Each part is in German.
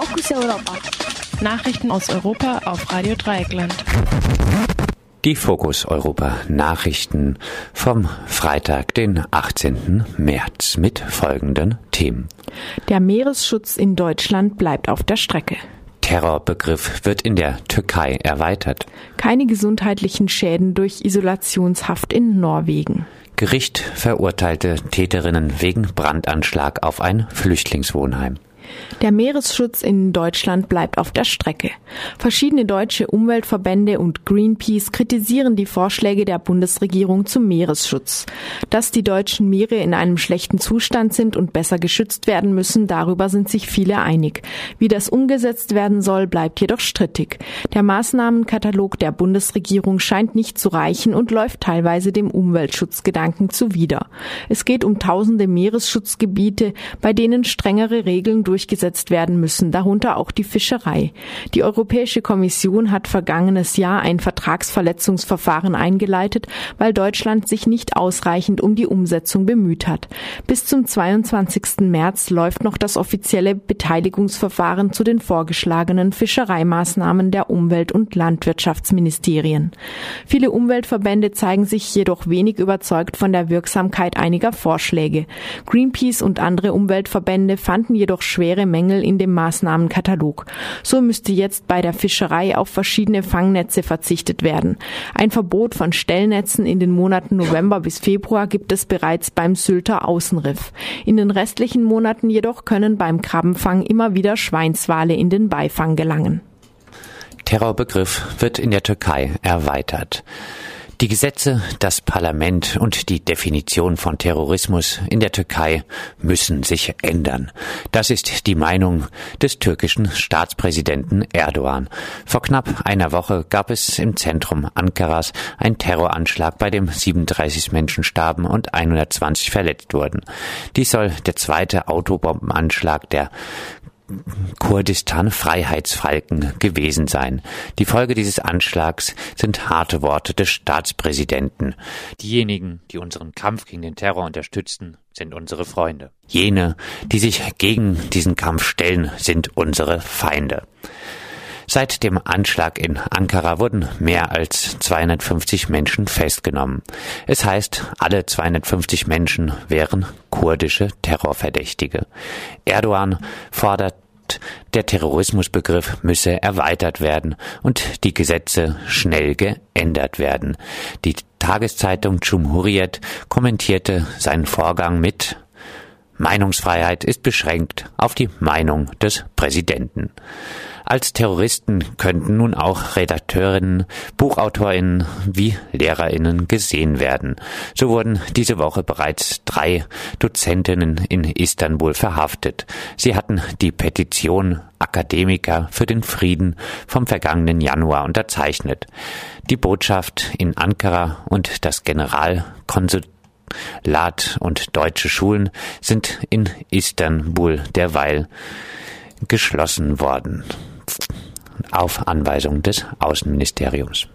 Fokus Europa. Nachrichten aus Europa auf Radio Dreieckland. Die Fokus Europa Nachrichten vom Freitag, den 18. März mit folgenden Themen. Der Meeresschutz in Deutschland bleibt auf der Strecke. Terrorbegriff wird in der Türkei erweitert. Keine gesundheitlichen Schäden durch Isolationshaft in Norwegen. Gericht verurteilte Täterinnen wegen Brandanschlag auf ein Flüchtlingswohnheim. Der Meeresschutz in Deutschland bleibt auf der Strecke. Verschiedene deutsche Umweltverbände und Greenpeace kritisieren die Vorschläge der Bundesregierung zum Meeresschutz. Dass die deutschen Meere in einem schlechten Zustand sind und besser geschützt werden müssen, darüber sind sich viele einig. Wie das umgesetzt werden soll, bleibt jedoch strittig. Der Maßnahmenkatalog der Bundesregierung scheint nicht zu reichen und läuft teilweise dem Umweltschutzgedanken zuwider. Es geht um tausende Meeresschutzgebiete, bei denen strengere Regeln durch durchgesetzt werden müssen, darunter auch die Fischerei. Die Europäische Kommission hat vergangenes Jahr ein Vertragsverletzungsverfahren eingeleitet, weil Deutschland sich nicht ausreichend um die Umsetzung bemüht hat. Bis zum 22. März läuft noch das offizielle Beteiligungsverfahren zu den vorgeschlagenen Fischereimaßnahmen der Umwelt- und Landwirtschaftsministerien. Viele Umweltverbände zeigen sich jedoch wenig überzeugt von der Wirksamkeit einiger Vorschläge. Greenpeace und andere Umweltverbände fanden jedoch schwer, schwere Mängel in dem Maßnahmenkatalog. So müsste jetzt bei der Fischerei auf verschiedene Fangnetze verzichtet werden. Ein Verbot von Stellnetzen in den Monaten November bis Februar gibt es bereits beim Sylter Außenriff. In den restlichen Monaten jedoch können beim Krabbenfang immer wieder Schweinswale in den Beifang gelangen. Terrorbegriff wird in der Türkei erweitert. Die Gesetze, das Parlament und die Definition von Terrorismus in der Türkei müssen sich ändern. Das ist die Meinung des türkischen Staatspräsidenten Erdogan. Vor knapp einer Woche gab es im Zentrum Ankaras einen Terroranschlag, bei dem 37 Menschen starben und 120 verletzt wurden. Dies soll der zweite Autobombenanschlag der Kurdistan Freiheitsfalken gewesen sein. Die Folge dieses Anschlags sind harte Worte des Staatspräsidenten. Diejenigen, die unseren Kampf gegen den Terror unterstützen, sind unsere Freunde. Jene, die sich gegen diesen Kampf stellen, sind unsere Feinde. Seit dem Anschlag in Ankara wurden mehr als 250 Menschen festgenommen. Es heißt, alle 250 Menschen wären kurdische Terrorverdächtige. Erdogan fordert der Terrorismusbegriff müsse erweitert werden und die Gesetze schnell geändert werden. Die Tageszeitung Cumhuriyet kommentierte seinen Vorgang mit Meinungsfreiheit ist beschränkt auf die Meinung des Präsidenten. Als Terroristen könnten nun auch Redakteurinnen, Buchautorinnen wie Lehrerinnen gesehen werden. So wurden diese Woche bereits drei Dozentinnen in Istanbul verhaftet. Sie hatten die Petition Akademiker für den Frieden vom vergangenen Januar unterzeichnet. Die Botschaft in Ankara und das Generalkonsulat und deutsche Schulen sind in Istanbul derweil geschlossen worden auf Anweisung des Außenministeriums.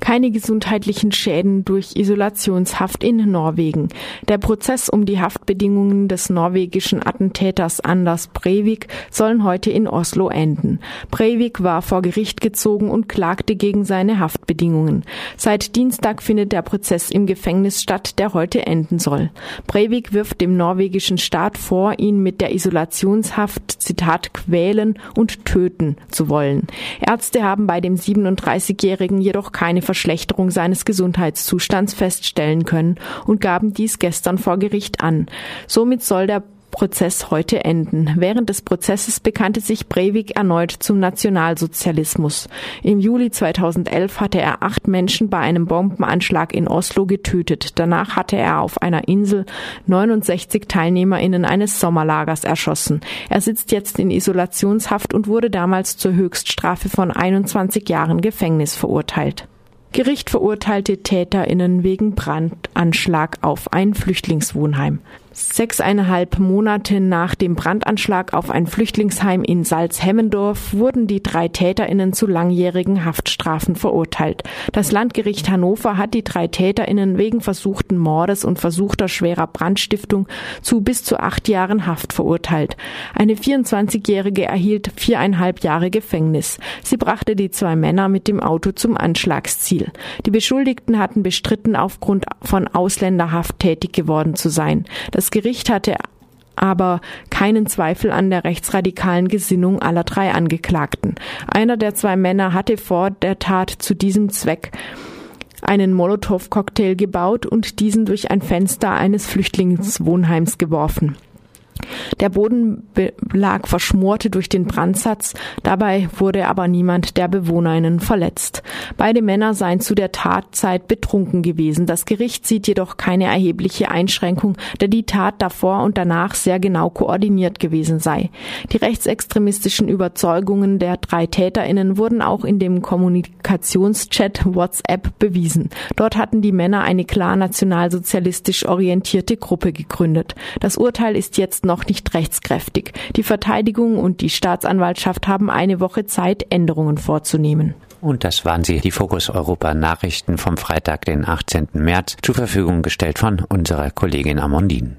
Keine gesundheitlichen Schäden durch Isolationshaft in Norwegen. Der Prozess um die Haftbedingungen des norwegischen Attentäters Anders Breivik sollen heute in Oslo enden. Breivik war vor Gericht gezogen und klagte gegen seine Haftbedingungen. Seit Dienstag findet der Prozess im Gefängnis statt, der heute enden soll. Breivik wirft dem norwegischen Staat vor, ihn mit der Isolationshaft, Zitat, quälen und töten zu wollen. Ärzte haben bei dem 37-Jährigen jedoch keine Verschlechterung seines Gesundheitszustands feststellen können und gaben dies gestern vor Gericht an. Somit soll der Prozess heute enden. Während des Prozesses bekannte sich Breivik erneut zum Nationalsozialismus. Im Juli 2011 hatte er acht Menschen bei einem Bombenanschlag in Oslo getötet. Danach hatte er auf einer Insel 69 TeilnehmerInnen eines Sommerlagers erschossen. Er sitzt jetzt in Isolationshaft und wurde damals zur Höchststrafe von 21 Jahren Gefängnis verurteilt. Gericht verurteilte TäterInnen wegen Brandanschlag auf ein Flüchtlingswohnheim. Sechseinhalb Monate nach dem Brandanschlag auf ein Flüchtlingsheim in Salzhemmendorf wurden die drei TäterInnen zu langjährigen Haftstrafen verurteilt. Das Landgericht Hannover hat die drei TäterInnen wegen versuchten Mordes und versuchter schwerer Brandstiftung zu bis zu acht Jahren Haft verurteilt. Eine 24-Jährige erhielt viereinhalb Jahre Gefängnis. Sie brachte die zwei Männer mit dem Auto zum Anschlagsziel. Die Beschuldigten hatten bestritten, aufgrund von Ausländerhaft tätig geworden zu sein. Das Gericht hatte aber keinen Zweifel an der rechtsradikalen Gesinnung aller drei Angeklagten. Einer der zwei Männer hatte vor der Tat zu diesem Zweck einen Molotow-Cocktail gebaut und diesen durch ein Fenster eines Flüchtlingswohnheims geworfen. Der Bodenbelag verschmorte durch den Brandsatz, dabei wurde aber niemand der Bewohnerinnen verletzt. Beide Männer seien zu der Tatzeit betrunken gewesen. Das Gericht sieht jedoch keine erhebliche Einschränkung, da die Tat davor und danach sehr genau koordiniert gewesen sei. Die rechtsextremistischen Überzeugungen der drei Täterinnen wurden auch in dem Kommunikationschat WhatsApp bewiesen. Dort hatten die Männer eine klar nationalsozialistisch orientierte Gruppe gegründet. Das Urteil ist jetzt noch nicht rechtskräftig. Die Verteidigung und die Staatsanwaltschaft haben eine Woche Zeit, Änderungen vorzunehmen. Und das waren sie, die Fokus Europa Nachrichten vom Freitag, den 18. März, zur Verfügung gestellt von unserer Kollegin Amondine.